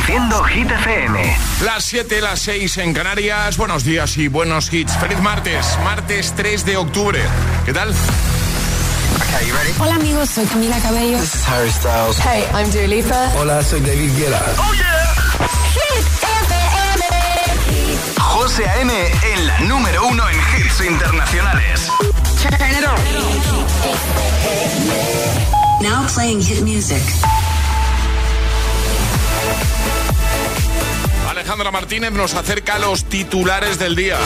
Reproduciendo Hit FM. Las 7, las 6 en Canarias. Buenos días y buenos hits. Feliz martes, martes 3 de octubre. ¿Qué tal? Hola amigos, soy Camila Cabello. This is Harry Styles. Hey, I'm Dua Lipa. Hola, soy David Guetta. Oh yeah. Hit FM. José A.M. en la número uno en hits internacionales. Now playing hit music. Alejandra Martínez nos acerca a los titulares del día.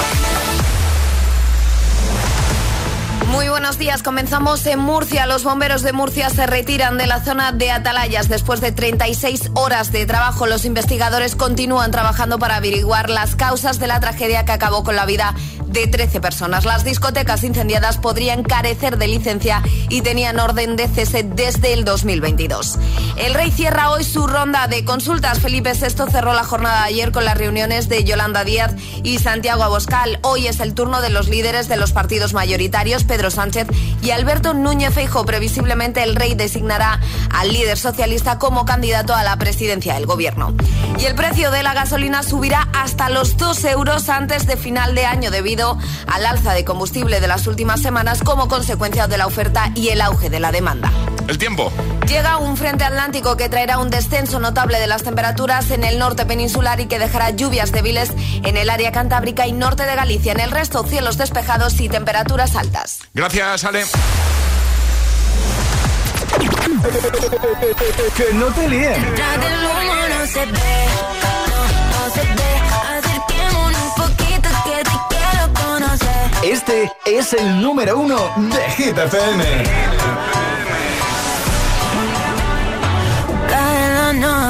Muy buenos días. Comenzamos en Murcia. Los bomberos de Murcia se retiran de la zona de Atalayas después de 36 horas de trabajo. Los investigadores continúan trabajando para averiguar las causas de la tragedia que acabó con la vida de 13 personas. Las discotecas incendiadas podrían carecer de licencia y tenían orden de cese desde el 2022. El rey cierra hoy su ronda de consultas. Felipe VI cerró la jornada de ayer con las reuniones de Yolanda Díaz y Santiago Aboscal. Hoy es el turno de los líderes de los partidos mayoritarios, Pedro Sánchez y Alberto Núñez Feijo. Previsiblemente el rey designará al líder socialista como candidato a la presidencia del gobierno. Y el precio de la gasolina subirá hasta los 2 euros antes de final de año debido al alza de combustible de las últimas semanas como consecuencia de la oferta y el auge de la demanda. El tiempo. Llega un frente atlántico que traerá un descenso notable de las temperaturas en el norte peninsular y que dejará lluvias débiles en el área cantábrica y norte de Galicia. En el resto, cielos despejados y temperaturas altas. Gracias, Ale. que no te líen. Este es el número uno de Hit FM.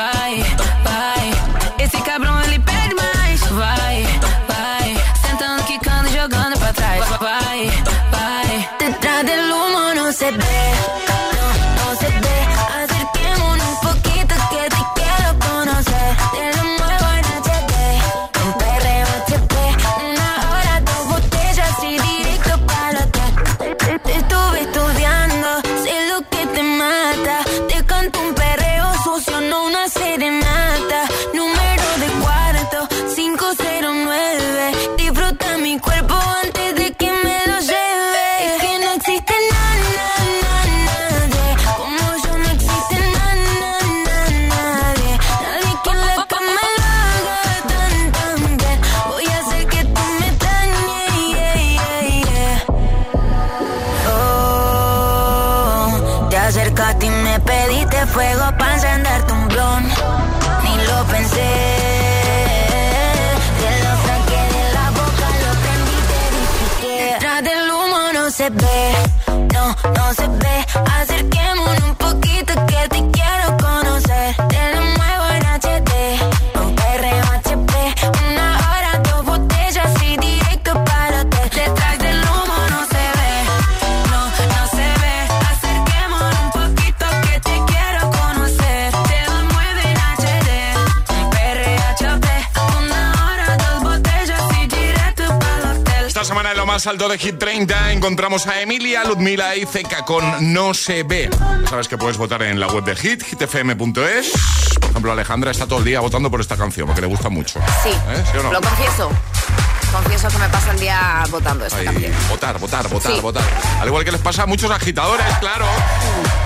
right se ve, alto de Hit 30 encontramos a Emilia, Ludmila y Zeca con No se ve. Sabes que puedes votar en la web de Hit, hitfm.es. Por ejemplo, Alejandra está todo el día votando por esta canción porque le gusta mucho. Sí, ¿Eh? ¿Sí o no? lo confieso. Confieso que me paso el día votando esta Ahí, canción. votar, votar, votar, Sí. votar. Al igual que les pasa a muchos agitadores, claro.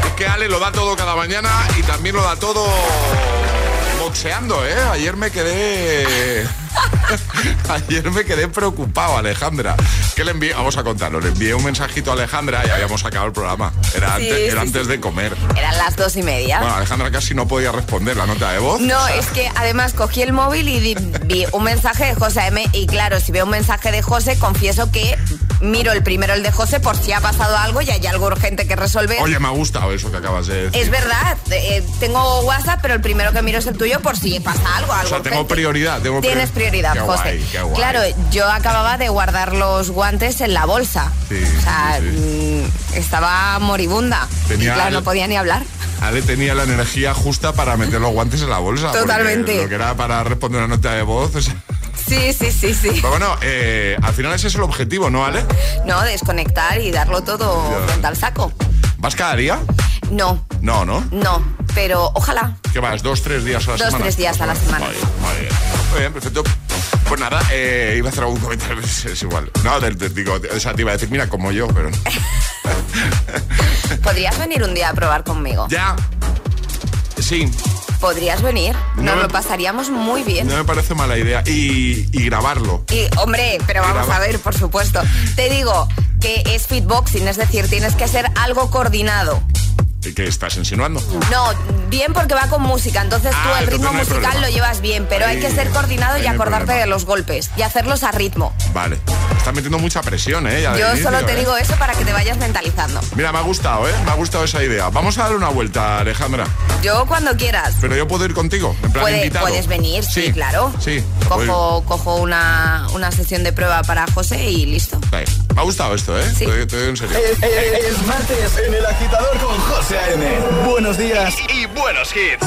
Es que Ale lo da todo cada mañana y también lo da todo boxeando, ¿eh? Ayer me quedé... Ayer me quedé preocupado, Alejandra. ¿Qué le envié? Vamos a contarlo. Le envié un mensajito a Alejandra y habíamos acabado el programa. Era, Sí, antes, era sí, antes sí. de comer. Eran las dos y media. Bueno, Alejandra casi no podía responder la nota de voz. No, es que además cogí el móvil y vi un mensaje de José M. Y claro, si veo un mensaje de José, confieso que miro el primero el de José por si ha pasado algo y hay algo urgente que resolver. Oye, me ha gustado eso que acabas de decir. Es verdad, eh, tengo WhatsApp, pero el primero que miro es el tuyo por si pasa algo. algo O sea, tengo prioridad. Tengo Tienes prioridad, Qué José. guay, qué guay. Claro, yo acababa de guardar los guantes en la bolsa. Sí, o sea, sí, mm, estaba moribunda. Tenía Y claro, el- no podía ni hablar. Ale tenía la energía justa para meter los guantes en la bolsa. Totalmente. Lo que era para responder una nota de voz. o sea. Sí, sí, sí, sí. Pero bueno, eh, al final ese es el objetivo, ¿no, Ale? No, desconectar y darlo todo Ya. frente al saco. ¿Vas cada día? No, No, ¿no? no, pero ojalá. ¿Qué vas? ¿Dos, tres días a la Dos, semana? tres días a la semana. Muy bien, muy bien. Muy bien, perfecto. Pues nada, eh, iba a hacer algún comentario, es, es igual. No, te, te digo, o sea, te iba a decir, mira, como yo, pero no. ¿Podrías venir un día a probar conmigo? ya. Sí, ¿Podrías venir? No Nos me- lo pasaríamos muy bien. no me parece mala idea. Y, y grabarlo. Y, hombre, pero vamos Graba- a ver, por supuesto. Te digo que es fitboxing, es decir, tienes que ser algo coordinado. ¿Qué estás insinuando? No, bien porque va con música, entonces tú Ah, el ritmo no musical problema. lo llevas bien, pero hay Ahí- que ser coordinado ahí y acordarte de los golpes y hacerlos a ritmo. Vale. Estás metiendo mucha presión, ¿eh? Ya Yo inicio, solo te ¿eh? digo eso para que te vayas mentalizando. Mira, me ha gustado, ¿eh? Me ha gustado esa idea. Vamos a darle una vuelta, Alejandra. Yo cuando quieras. Pero yo puedo ir contigo, en plan Puede- invitado. puedes venir, sí, claro. Sí. Cojo, cojo una, una sesión de prueba para José y listo. Vale. Me ha gustado esto, ¿eh? Sí. Te, te digo en serio. Es, es- es martes en el agitador con José A.M. Buenos días y, y buenos hits.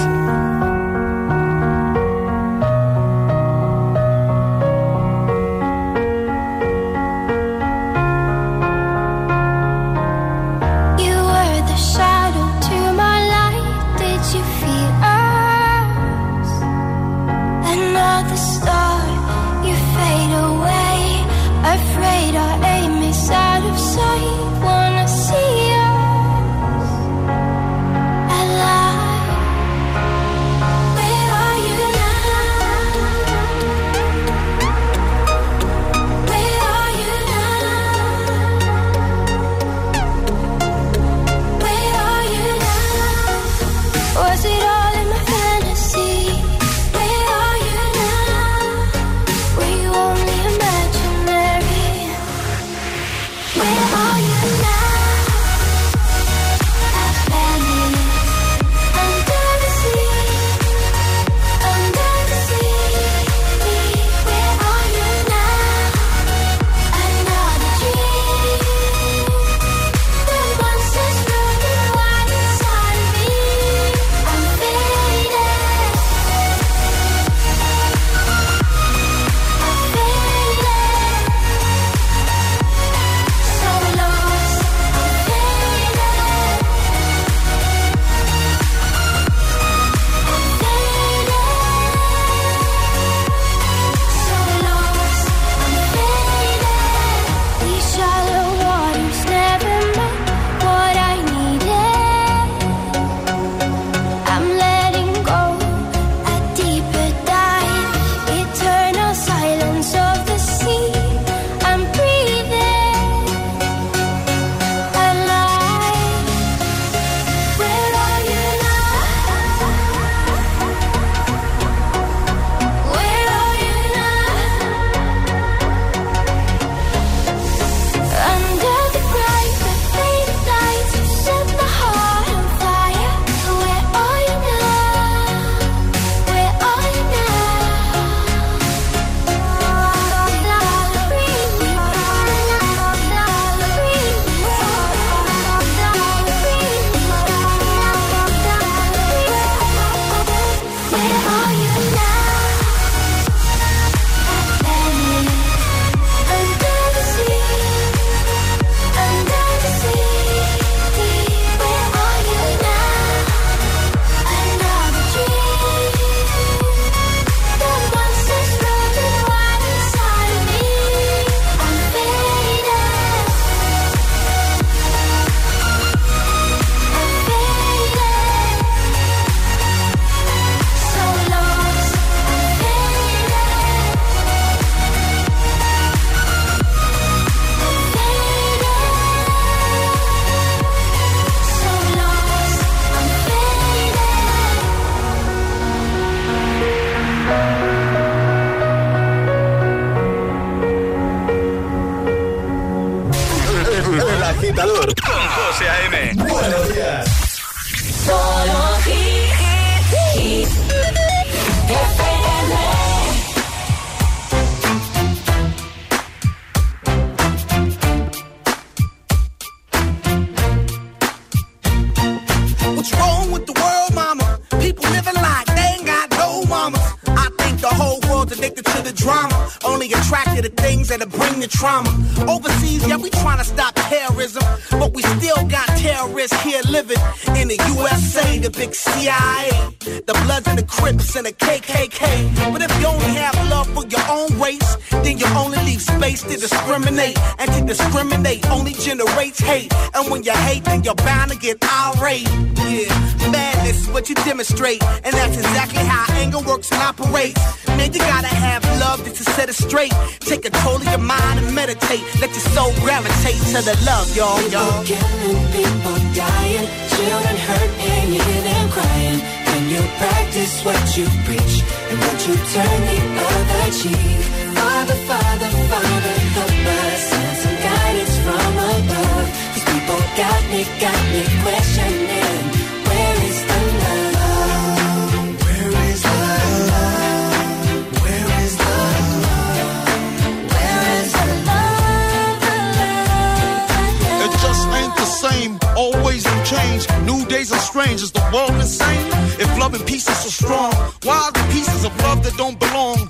The love, of love that don't belong?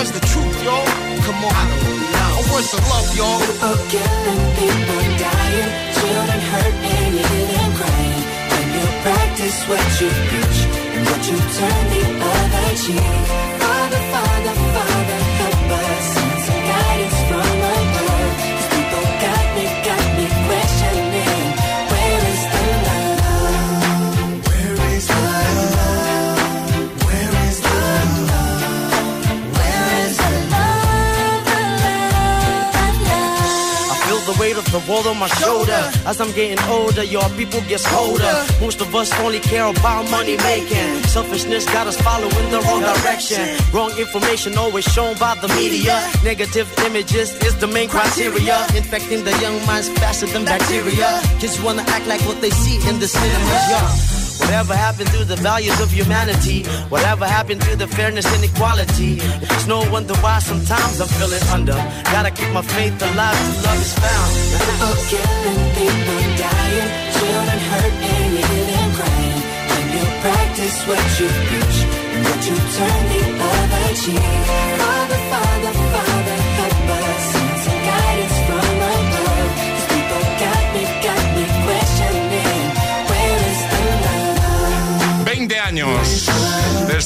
What's the truth, y'all? Come on. I don't know. What's the love, y'all? People killing, people dying, children hurt and you crying. When you practice what you preach and what you turn the other cheek. Father, Father, the world on my shoulder. As I'm getting older, your people get colder. Most of us only care about money making. Selfishness got us following the wrong direction. Wrong information always shown by the media. Negative images is the main criteria. Infecting the young minds faster than bacteria. Kids wanna act like what they see in the cinema. Yeah. Whatever happened to the values of humanity? Whatever happened to the fairness and equality? It's no wonder why sometimes I'm feeling under. Gotta keep my faith alive till love is found.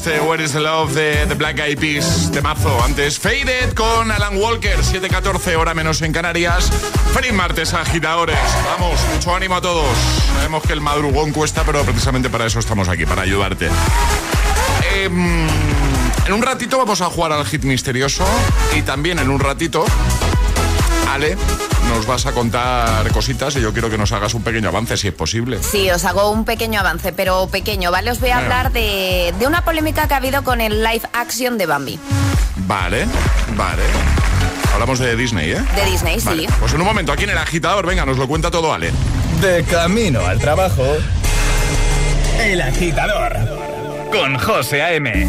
Este Where is the Love de The Black Eyed Peas, temazo. Antes Faded con Alan Walker, 7.14 hora menos en Canarias. Feliz martes, agitadores. Vamos, mucho ánimo a todos. Sabemos que el madrugón cuesta, pero precisamente para eso estamos aquí, para ayudarte. Em, en un ratito vamos a jugar al hit misterioso y también en un ratito, Ale, nos vas a contar cositas y yo quiero que nos hagas un pequeño avance, si es posible. Sí, os hago un pequeño avance, pero pequeño, ¿vale? Os voy a hablar de, de una polémica que ha habido con el live action de Bambi. Vale, vale. Hablamos de Disney, ¿eh? De Disney, sí. Pues en un momento, aquí en el agitador, venga, nos lo cuenta todo Ale. De camino al trabajo. El agitador. Con José A.M.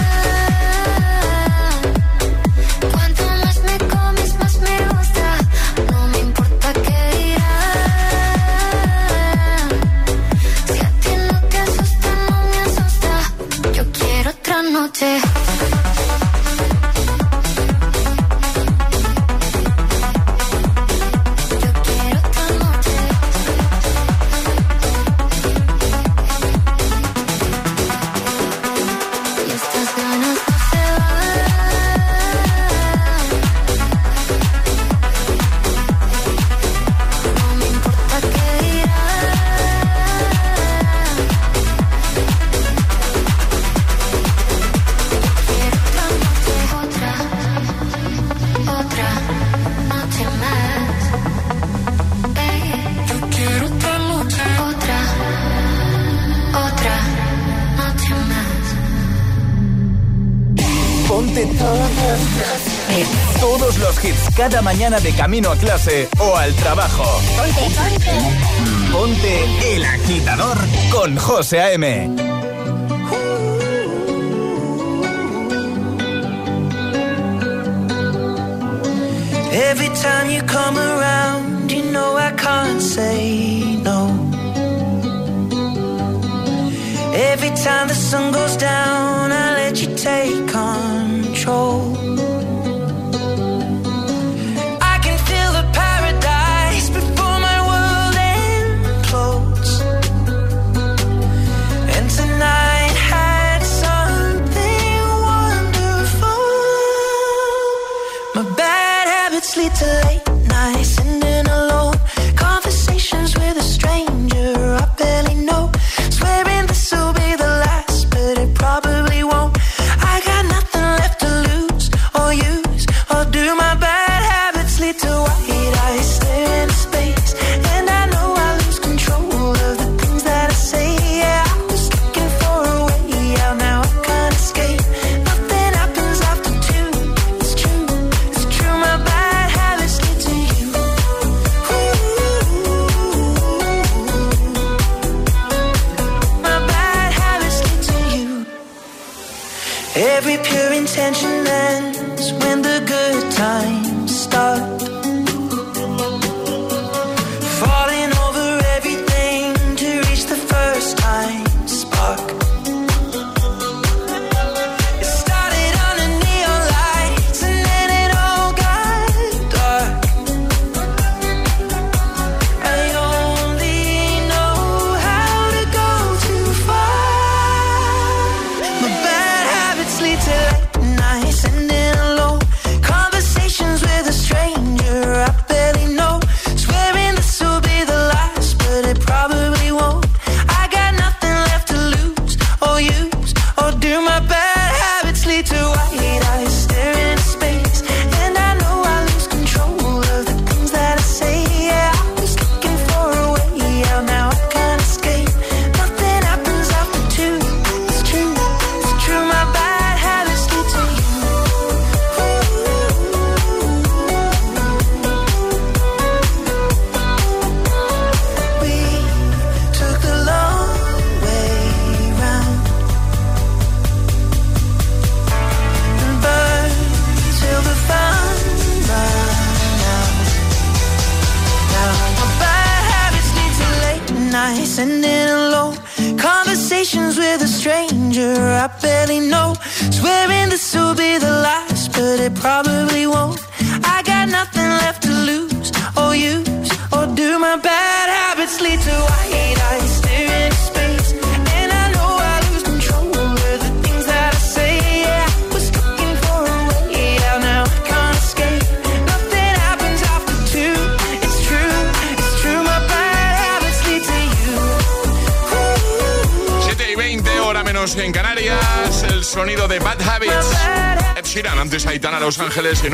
cada mañana de camino a clase o al trabajo. Ponte, ponte. Ponte el agitador con José A.M. Every time you come around, you know I can't say no. Every time the sun goes down, I let you take control.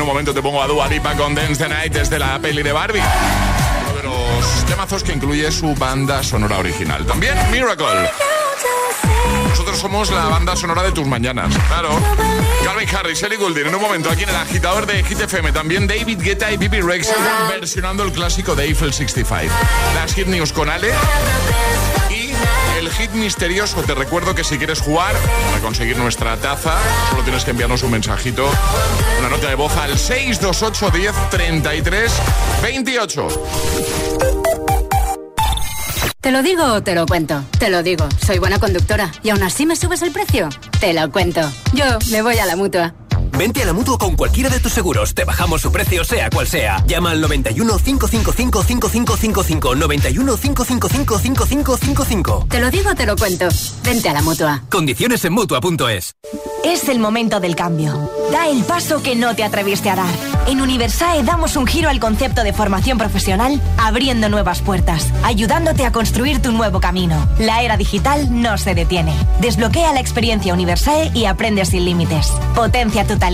Momento te pongo a Dua Lipa con Dance the Night desde la peli de Barbie. Uno de los temazos que incluye su banda sonora original. También Miracle. Nosotros somos la banda sonora de tus mañanas, claro. Calvin Harris, Ellie Goulding, en un momento aquí en el agitador de Hit FM. También David Guetta y Bibi Rex versionando el clásico de Eiffel 65. Las Hit News con Ale hit misterioso. Te recuerdo que si quieres jugar para conseguir nuestra taza, solo tienes que enviarnos un mensajito, una nota de voz al 628 10 33 28. ¿Te lo digo o te lo cuento? Te lo digo, soy buena conductora. ¿Y aún así me subes el precio? Te lo cuento. Yo me voy a la mutua. Vente a la mutua con cualquiera de tus seguros. Te bajamos su precio, sea cual sea. Llama al 91 555 5555. 91 555 5555. Te lo digo, te lo cuento. Vente a la mutua. Condiciones en mutua.es. Es el momento del cambio. Da el paso que no te atreviste a dar. En Universae damos un giro al concepto de formación profesional, abriendo nuevas puertas, ayudándote a construir tu nuevo camino. La era digital no se detiene. Desbloquea la experiencia Universae y aprende sin límites. Potencia tu talento.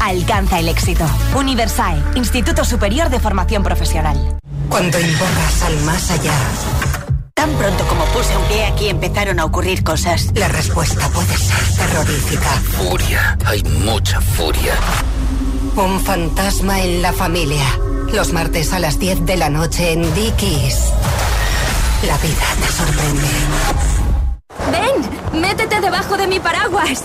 Alcanza el éxito. Universae, Instituto Superior de Formación Profesional. Cuando invocas al más allá, Tan pronto como puse un pie aquí empezaron a ocurrir cosas. la respuesta puede ser terrorífica. Furia, hay mucha furia. Un fantasma en la familia. Los martes a las 10 de la noche en Dickies. La vida te sorprende. ¡Ven! ¡Métete debajo de mi paraguas!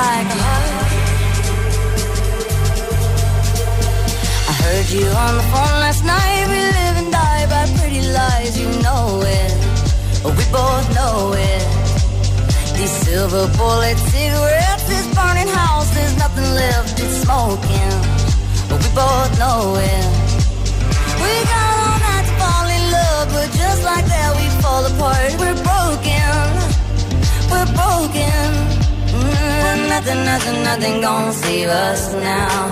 like a heart. I heard you on the phone last night. We live and die by pretty lies, you know it. We both know it. These silver bullet cigarettes, this burning house, there's nothing left, it's smoking. But we both know it. We got all night to fall in love, but just like that we fall apart. We're broken, we're broken. Nothing, nothing, nothing gonna save us now.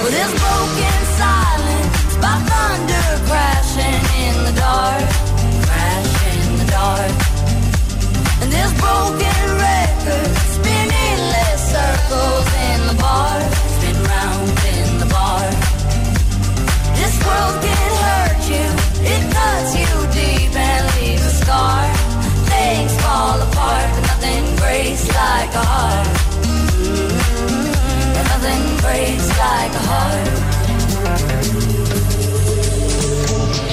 Well, this broken silence by thunder crashing in the dark, crashing in the dark. And this broken record spinning endless circles in the bar, spin round in the bar. This world can hurt you, it cuts you deep and leaves a scar. Things fall apart, but nothing breaks like a heart. Mm, and nothing breaks like a heart.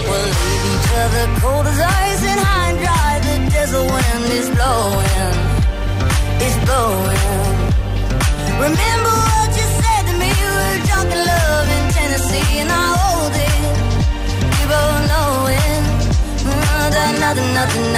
We'll leave each other cold as ice and high and dry. The desert wind is blowing, it's blowing.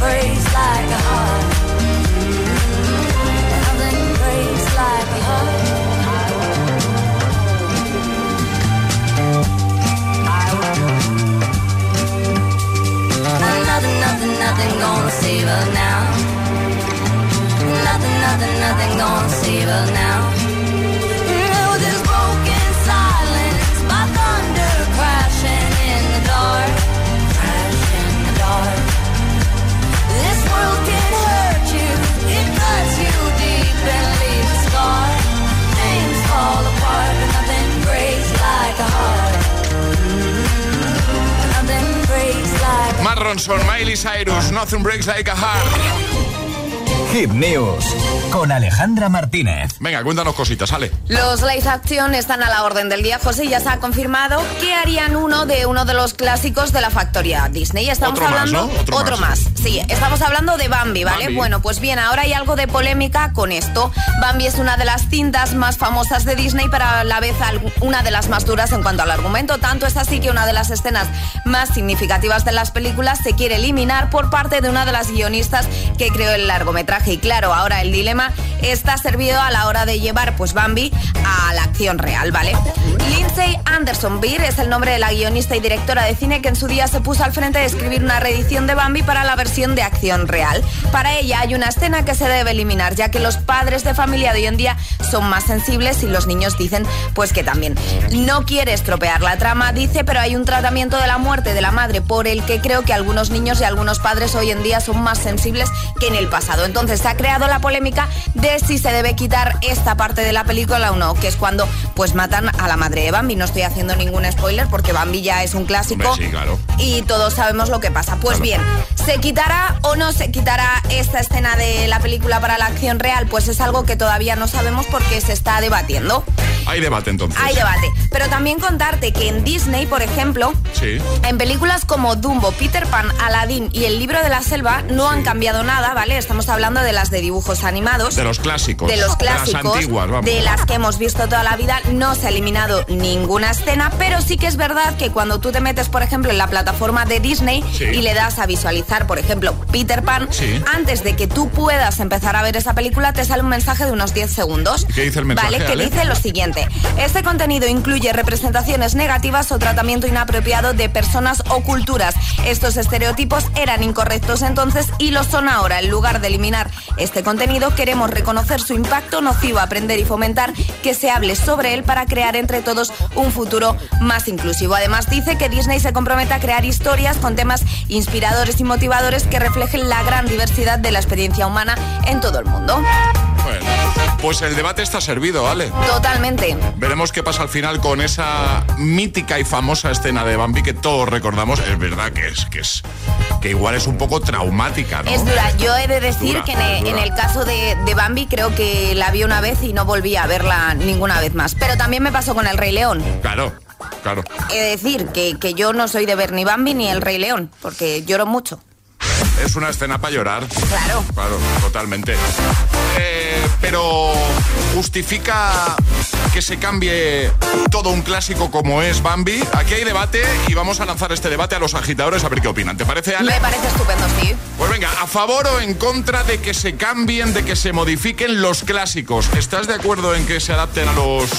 breaks like a heart. Nothing breaks like a heart. Nothing, nothing, nothing gonna save us now. Nothing, nothing, nothing gonna save us now. Ronson, Miley Cyrus, Nothing Breaks Like a Heart. Hit News con Alejandra Martínez. Venga, cuéntanos cositas, sale. Los live action están a la orden del día, José. Ya se ha confirmado que harían uno de uno de los clásicos de la factoría Disney. Estamos Otro más, hablando ¿no? Otro más. Sí, estamos hablando de Bambi, ¿vale? Bambi. Bueno, pues bien, ahora hay algo de polémica con esto. Bambi es una de las cintas más famosas de Disney, pero a la vez una de las más duras en cuanto al argumento. Tanto es así que una de las escenas más significativas de las películas se quiere eliminar por parte de una de las guionistas que creó el largometraje. Y claro, ahora el dilema está servido a la hora de llevar pues Bambi a la acción real, ¿vale? Lindsay Anderson Beer es el nombre de la guionista y directora de cine que en su día se puso al frente de escribir una reedición de Bambi para la versión de acción real. Para ella hay una escena que se debe eliminar, ya que los padres de familia de hoy en día son más sensibles y los niños dicen pues que también. No quiere estropear la trama, dice, pero hay un tratamiento de la muerte de la madre por el que creo que algunos niños y algunos padres hoy en día son más sensibles que en el pasado. Entonces se ha creado la polémica de si se debe quitar esta parte de la película o no, que es cuando pues matan a la madre de Bambi. No estoy haciendo ningún spoiler porque Bambi ya es un clásico y todos sabemos lo que pasa. Pues bien, ¿se quitará o no se quitará esta escena de la película para la acción real? Pues es algo que todavía no sabemos porque se está debatiendo. Hay debate entonces. Hay debate. Pero también contarte que en Disney, por ejemplo, en películas como Dumbo, Peter Pan, Aladdin y El libro de la selva no han cambiado nada, ¿vale? Estamos hablando de las de dibujos animados. De los clásicos. De los clásicos. De las antiguas, vamos. De las que hemos visto toda la vida. No se ha eliminado ninguna escena, pero sí que es verdad que cuando tú te metes, por ejemplo, en la plataforma de Disney y le das a visualizar, por ejemplo, Peter Pan, antes de que tú puedas empezar a ver esa película, te sale un mensaje de unos 10 segundos. ¿Qué dice el mensaje? Vale, que Ale? dice lo siguiente. Este contenido incluye representaciones negativas o tratamiento inapropiado de personas o culturas. Estos estereotipos eran incorrectos entonces y lo son ahora. En lugar de eliminar este contenido, queremos reconocer su impacto nocivo, aprender y fomentar que se hable sobre él para crear entre todos un futuro más inclusivo. Además, dice que Disney se compromete a crear historias con temas inspiradores y motivadores que reflejen la gran diversidad de la experiencia humana en todo el mundo. Bueno, pues el debate está servido, ¿vale? Totalmente. Veremos qué pasa al final con esa mítica y famosa escena de Bambi que todos recordamos. Es verdad que es que es que igual es un poco traumática, ¿no? Es dura. Yo he de decir Dura, que en, el caso de, de Bambi creo que la vi una vez y no volví a verla ninguna vez más. Pero también me pasó con el Rey León. Claro, claro. He de decir que, que yo no soy de ver ni Bambi ni el Rey León, porque lloro mucho. Es una escena para llorar. Claro. Claro, totalmente. Eh, pero justifica que se cambie todo un clásico como es Bambi. Aquí hay debate y vamos a lanzar este debate a los agitadores a ver qué opinan. ¿Te parece, Ale? Me parece estupendo, sí. Pues venga, a favor o en contra de que se cambien, de que se modifiquen los clásicos. ¿Estás de acuerdo en que se adapten a los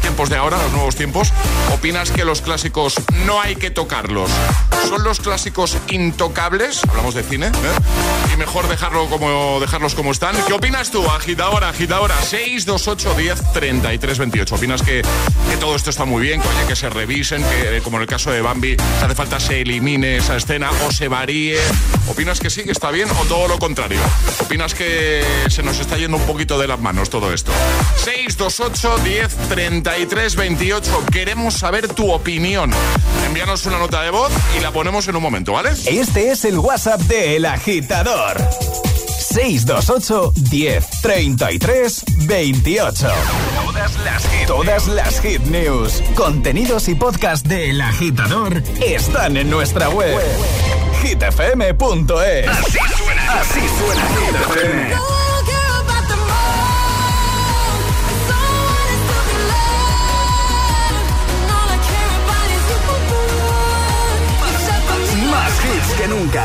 tiempos de ahora, a los nuevos tiempos? ¿Opinas que los clásicos no hay que tocarlos? ¿Son los clásicos intocables? Hablamos de cine, ¿eh? Y mejor dejarlo como, dejarlos como están. ¿Qué opinas tú, agitadora, agitadora? 628 10 33 28. ¿Opinas que, que todo esto está muy bien, que oye, que se revisen, que como en el caso de Bambi, hace falta se elimine esa escena o se varíe? ¿Opinas que sí, que está bien o todo lo contrario? ¿Opinas que se nos está yendo un poquito de las manos todo esto? 628 10 33 28. Queremos saber tu opinión. Envíanos una nota de voz y la ponemos en un momento, ¿vale? Este es el WhatsApp de El Agitador. 628 10 33 28. Todas las hit, todas las hit news, contenidos y podcast de El Agitador están en nuestra web. hitfm.es. Así suena, así suena Hit FM. Más hits que nunca.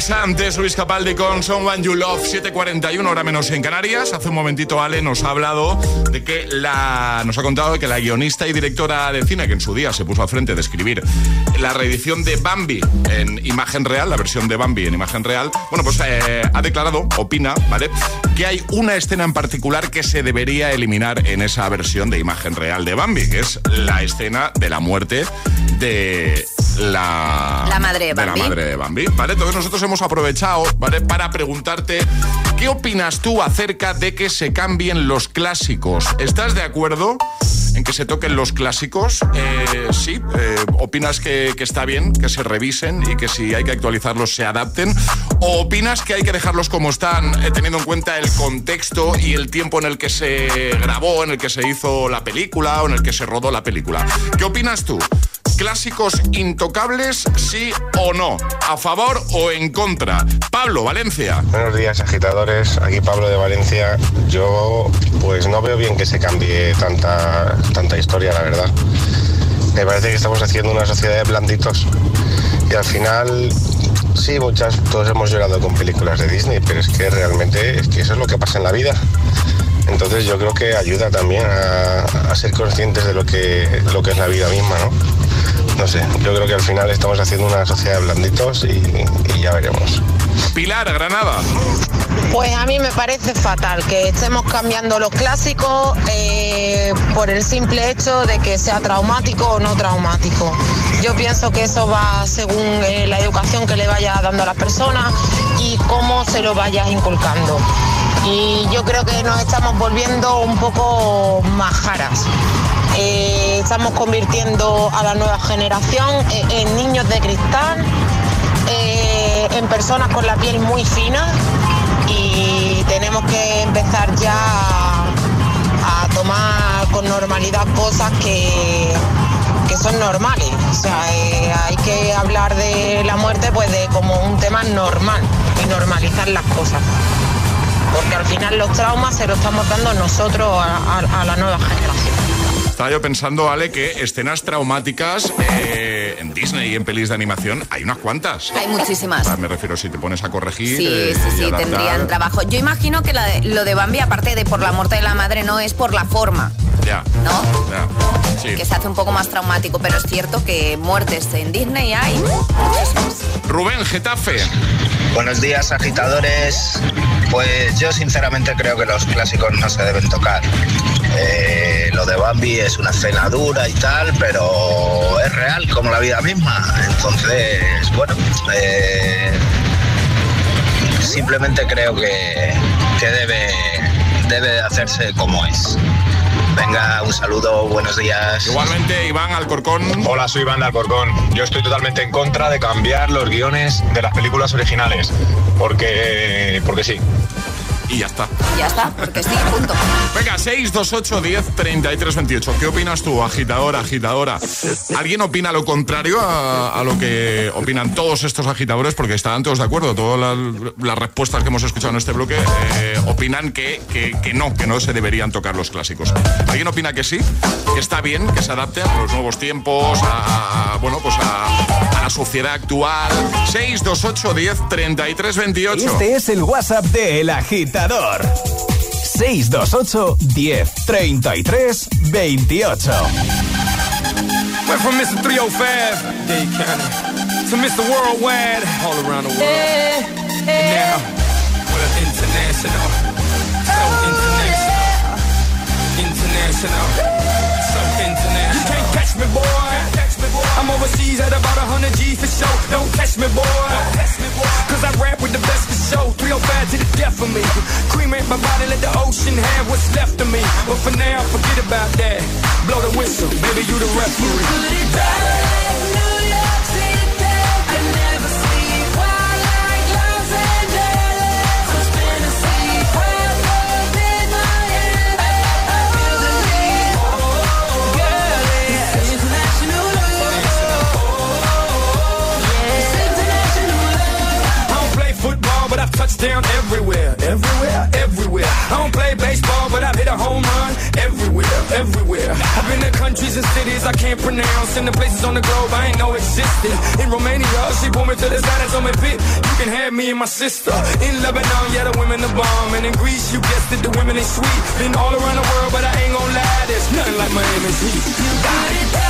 Rex antes, Luis Capaldi con Someone You Love, 7.41, hora menos en Canarias. Hace un momentito Ale nos ha hablado de que la... nos ha contado que la guionista y directora de cine, que en su día se puso al frente de escribir la reedición de Bambi en imagen real, la versión de Bambi en imagen real, bueno, pues eh, ha declarado, opina, ¿vale? Que hay una escena en particular que se debería eliminar en esa versión de imagen real de Bambi, que es la escena de la muerte de la, La madre de Bambi. la madre de Bambi. ¿Vale? Entonces nosotros hemos aprovechado, ¿vale? Para preguntarte, ¿qué opinas tú acerca de que se cambien los clásicos? ¿Estás de acuerdo en que se toquen los clásicos? Eh, sí. Eh, ¿Opinas que, que está bien que se revisen y que si hay que actualizarlos se adapten? ¿O opinas que hay que dejarlos como están, eh, teniendo en cuenta el contexto y el tiempo en el que se grabó, en el que se hizo la película o en el que se rodó la película? ¿Qué opinas tú? ¿Clásicos intocables, sí o no? ¿A favor o en contra? Pablo, Valencia. Buenos días, agitadores. Aquí Pablo de Valencia. Yo, pues no veo bien que se cambie tanta, tanta historia, la verdad. Me parece que estamos haciendo una sociedad de blanditos. Y al final, sí, muchas, todos hemos llorado con películas de Disney, pero es que realmente es que eso es lo que pasa en la vida. Entonces yo creo que ayuda también a, a ser conscientes de lo que, lo que es la vida misma, ¿no? No sé, yo creo que al final estamos haciendo una sociedad de blanditos y, y ya veremos. Pilar, Granada. Pues a mí me parece fatal que estemos cambiando los clásicos eh, por el simple hecho de que sea traumático o no traumático. Yo pienso que eso va según eh, la educación que le vayas dando a las personas y cómo se lo vayas inculcando. Y yo creo que nos estamos volviendo un poco majaras. Eh, estamos convirtiendo a la nueva generación en, en niños de cristal, eh, en personas con la piel muy fina y tenemos que empezar ya a, a tomar con normalidad cosas que, que son normales. O sea, eh, hay que hablar de la muerte pues de como un tema normal y normalizar las cosas. Porque al final los traumas se los estamos dando nosotros a, a- a la nueva generación. Estaba yo pensando, Ale, que escenas traumáticas eh, en Disney y en pelis de animación hay unas cuantas. Hay muchísimas. Ah, Me refiero, si te pones a corregir. Sí, eh, sí, sí, adaptar. tendrían trabajo. Yo imagino que la de- lo de Bambi, aparte de por la muerte de la madre, no es por la forma, Ya. ¿no? Ya. Sí. Que se hace un poco más traumático, pero es cierto que muertes en Disney hay. Rubén, Getafe. Buenos días, agitadores. Pues yo sinceramente creo que los clásicos no se deben tocar. Eh, lo de Bambi es una escena dura y tal, pero es real como la vida misma. Entonces, bueno, eh, simplemente creo que, que debe, debe de hacerse como es. Venga, un saludo, buenos días. Igualmente, Iván Alcorcón. Hola, soy Iván de Alcorcón. Yo estoy totalmente en contra de cambiar los guiones de las películas originales. Porque, porque sí. Y ya está. Ya está, porque sí, punto. Venga, 628 10 33 28. ¿Qué opinas tú, agitadora, agitadora? ¿Alguien opina lo contrario a, a lo que opinan todos estos agitadores? Porque están todos de acuerdo. Todas las, las respuestas que hemos escuchado en este bloque eh, opinan que, que- que no, que no se deberían tocar los clásicos. ¿Alguien opina que sí? Que está bien, que se adapten a los nuevos tiempos, a, a- bueno, pues a, a la sociedad actual. 628 10 33 28. Este es el WhatsApp de El Agitador. 628 10 33 28. Went from Mr. 305, Dade County, to Mr. Worldwide, all around the world. Eh, eh. And now, we're international. So oh, international. International. So international. You can't catch me, boy. I'm overseas at about 100 G for show. Don't catch me, boy. Don't catch me boy. Cause I rap with the best for show. 305 to the death of me. Cremate my body, let the ocean have what's left of me. But for now, forget about that. Blow the whistle, baby, you the referee. I my sister." In Lebanon, yeah, the women are bomb, and in Greece, you guessed it, the women ain't sweet. Been all around the world, but I ain't gonna lie, there's nothing like Miami's heat. You got it.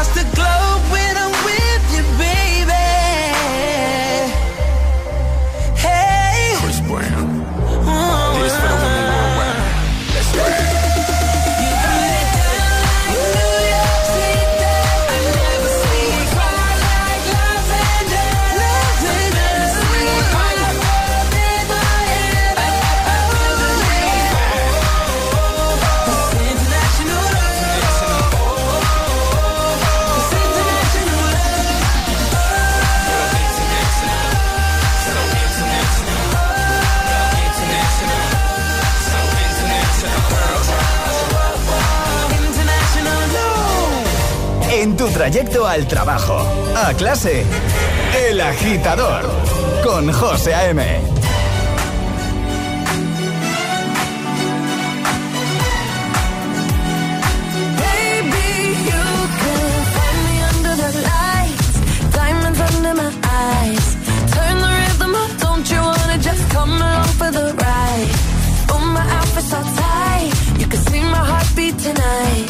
across the globe. trayecto al trabajo, a clase. El agitador con José A.M. Tonight.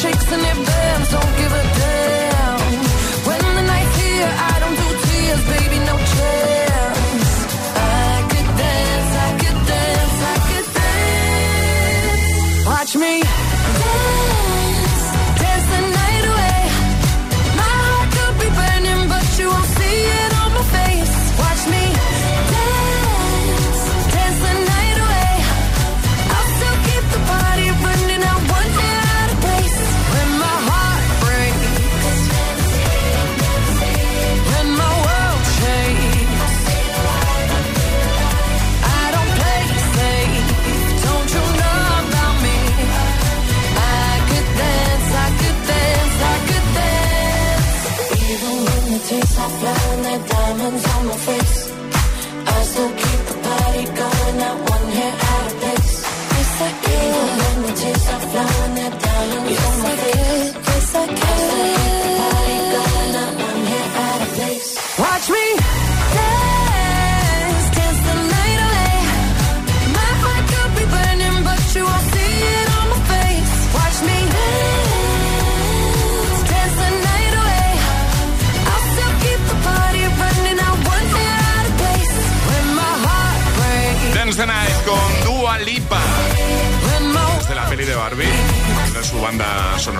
Chicks and it bends. Don't give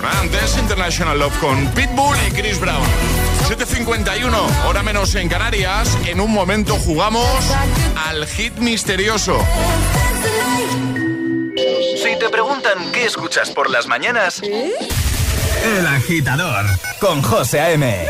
Antes, International Love con Pitbull y Chris Brown. 7.51, hora menos en Canarias. En un momento jugamos al hit misterioso. Si te preguntan qué escuchas por las mañanas, El Agitador con José A.M.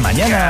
mañana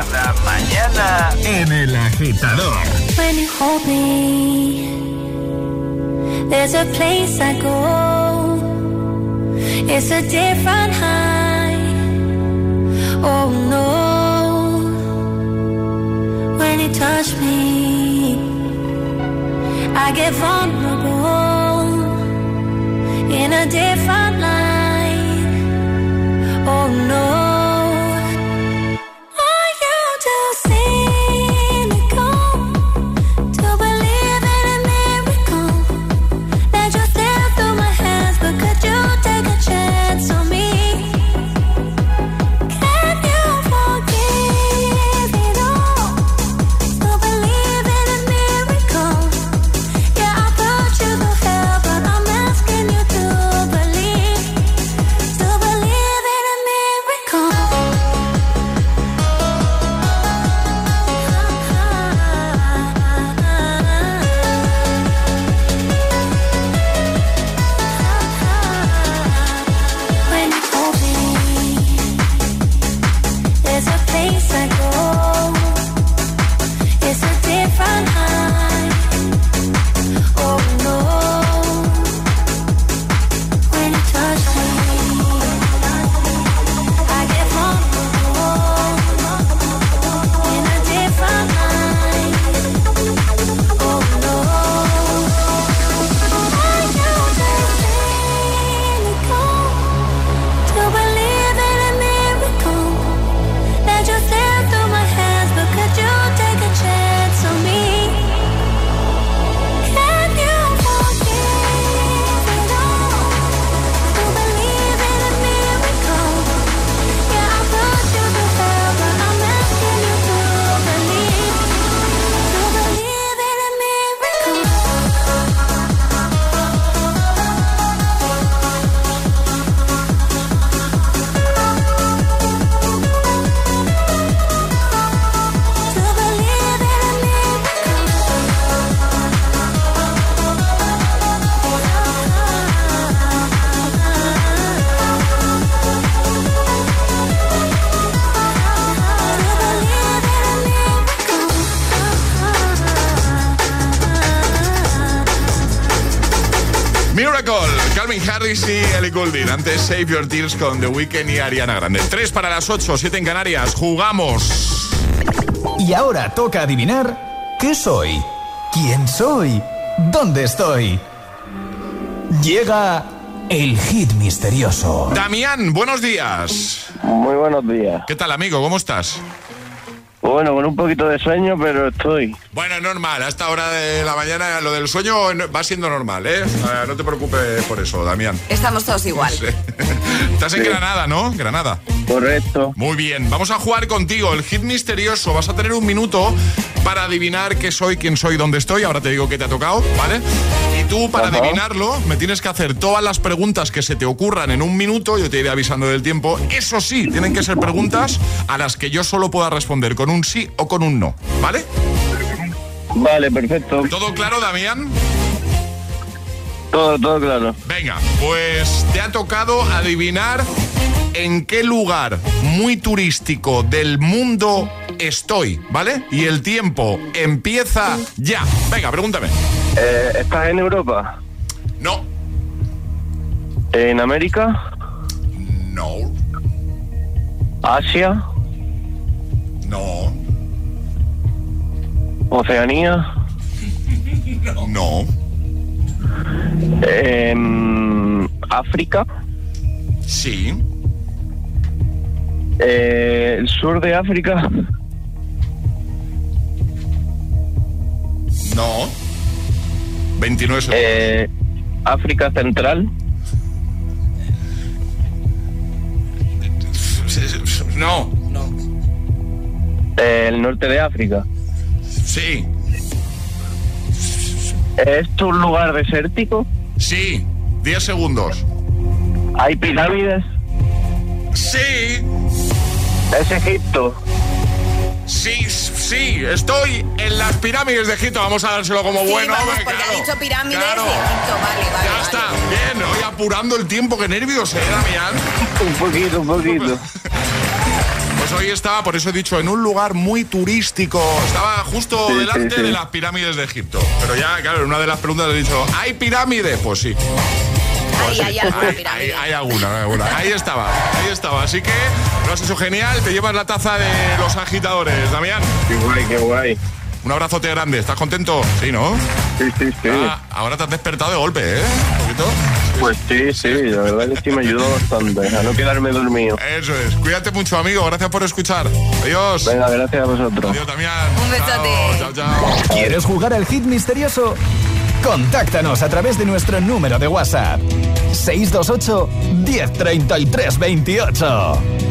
Antes Save Your Tears con The Weeknd y Ariana Grande. 3 para las 8, 7 en Canarias. Jugamos. Y ahora toca adivinar qué soy, quién soy, dónde estoy. Llega el hit misterioso. Damián, buenos días. Muy buenos días. ¿Qué tal, amigo? ¿Cómo estás? Bueno, con un poquito de sueño, pero estoy. Bueno, es normal. A esta hora de la mañana lo del sueño va siendo normal, ¿eh? Ah, No te preocupes por eso, Damián. Estamos todos igual. Estás en Granada, ¿no? Granada. Correcto. Muy bien, vamos a jugar contigo. El hit misterioso. Vas a tener un minuto para adivinar qué soy, quién soy, dónde estoy. Ahora te digo qué te ha tocado, ¿vale? Y tú, para Ajá. adivinarlo, me tienes que hacer todas las preguntas que se te ocurran en un minuto. Yo te iré avisando del tiempo. Eso sí, tienen que ser preguntas a las que yo solo pueda responder con un sí o con un no, ¿vale? Vale, perfecto. ¿Todo claro, Damián? Todo, todo claro. Venga, pues te ha tocado adivinar en qué lugar muy turístico del mundo estoy, ¿vale? Y el tiempo empieza ya. Venga, pregúntame. Eh, ¿Estás en Europa? No. ¿En América? No. ¿Asia? No. ¿Oceanía? No. Em, ¿África? Sí. Eh, ¿El sur de África? No. 29 segundos. Eh, ¿África Central? No. Eh, ¿El norte de África? Sí. ¿Es un lugar desértico? Sí. 10 segundos. ¿Hay pirámides? Sí. ¿Es Egipto? Sí, sí, estoy en las pirámides de Egipto. Vamos a dárselo como Sí, bueno. vamos, hombre, porque claro. ha dicho pirámides Claro. de Egipto. Vale, vale. Ya vale. está, bien, hoy apurando el tiempo, qué nervios, eh, Damián. Un poquito, un poquito. Pues hoy estaba, por eso he dicho, en un lugar muy turístico. Estaba justo Sí, delante sí, sí. de las pirámides de Egipto. Pero ya, claro, en una de las preguntas he dicho, ¿hay pirámide? Pues sí. Ahí hay alguna Hay, pirámide. hay- hay alguna, hay alguna. Ahí estaba, ahí estaba. Así que lo has hecho genial. Te llevas la taza de los agitadores, Damián. Qué guay, qué guay. Un abrazote grande. ¿Estás contento? Sí, ¿no? Sí, sí, sí. Ah, ahora te has despertado de golpe, ¿eh? Un poquito. Pues sí, sí, la verdad que sí me ayudó bastante a no quedarme dormido. Eso es. Cuídate mucho, amigo. Gracias por escuchar. Adiós. Venga, gracias a vosotros. Adiós, Damián. Un besote. Chao, chao, chao. ¿Quieres jugar al hit misterioso? Contáctanos a través de nuestro número de WhatsApp. 628 1033 28.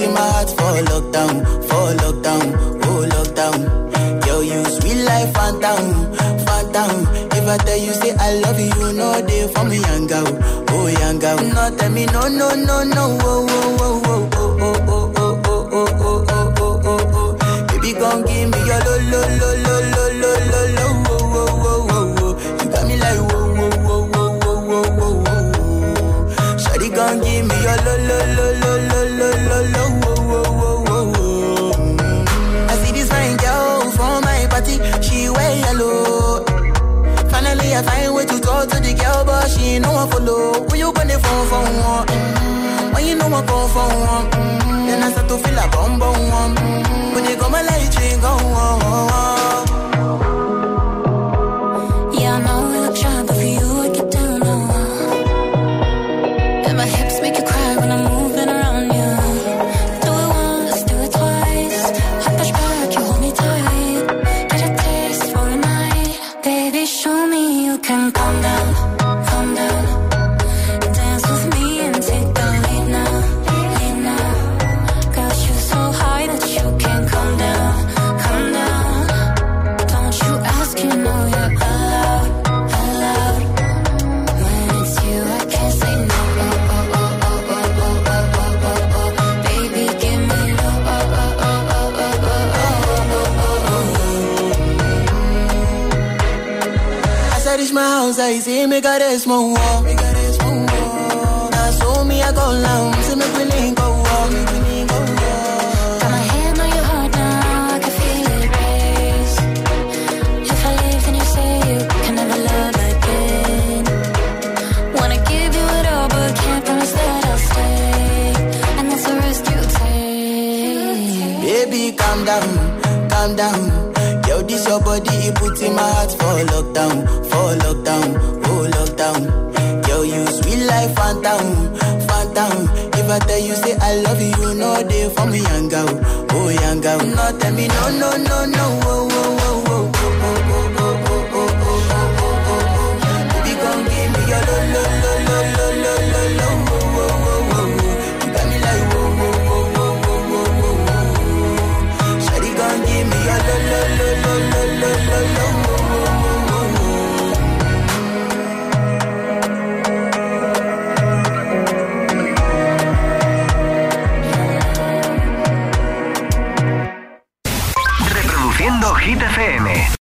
In my heart for lockdown, for lockdown, oh lockdown. Yo, you sweet life, phantom, phantom. If I tell you say I love you, know they for me, young oh young. No, tell me no, no, no, no, oh, oh, oh, oh, oh, oh, oh, oh, oh, oh, oh, oh, oh, oh, oh. Baby, gon' give me your lo, lo, lo, lo, lo, lo, Mm. When you know I come for one? Then I start to feel a bum bum. When you my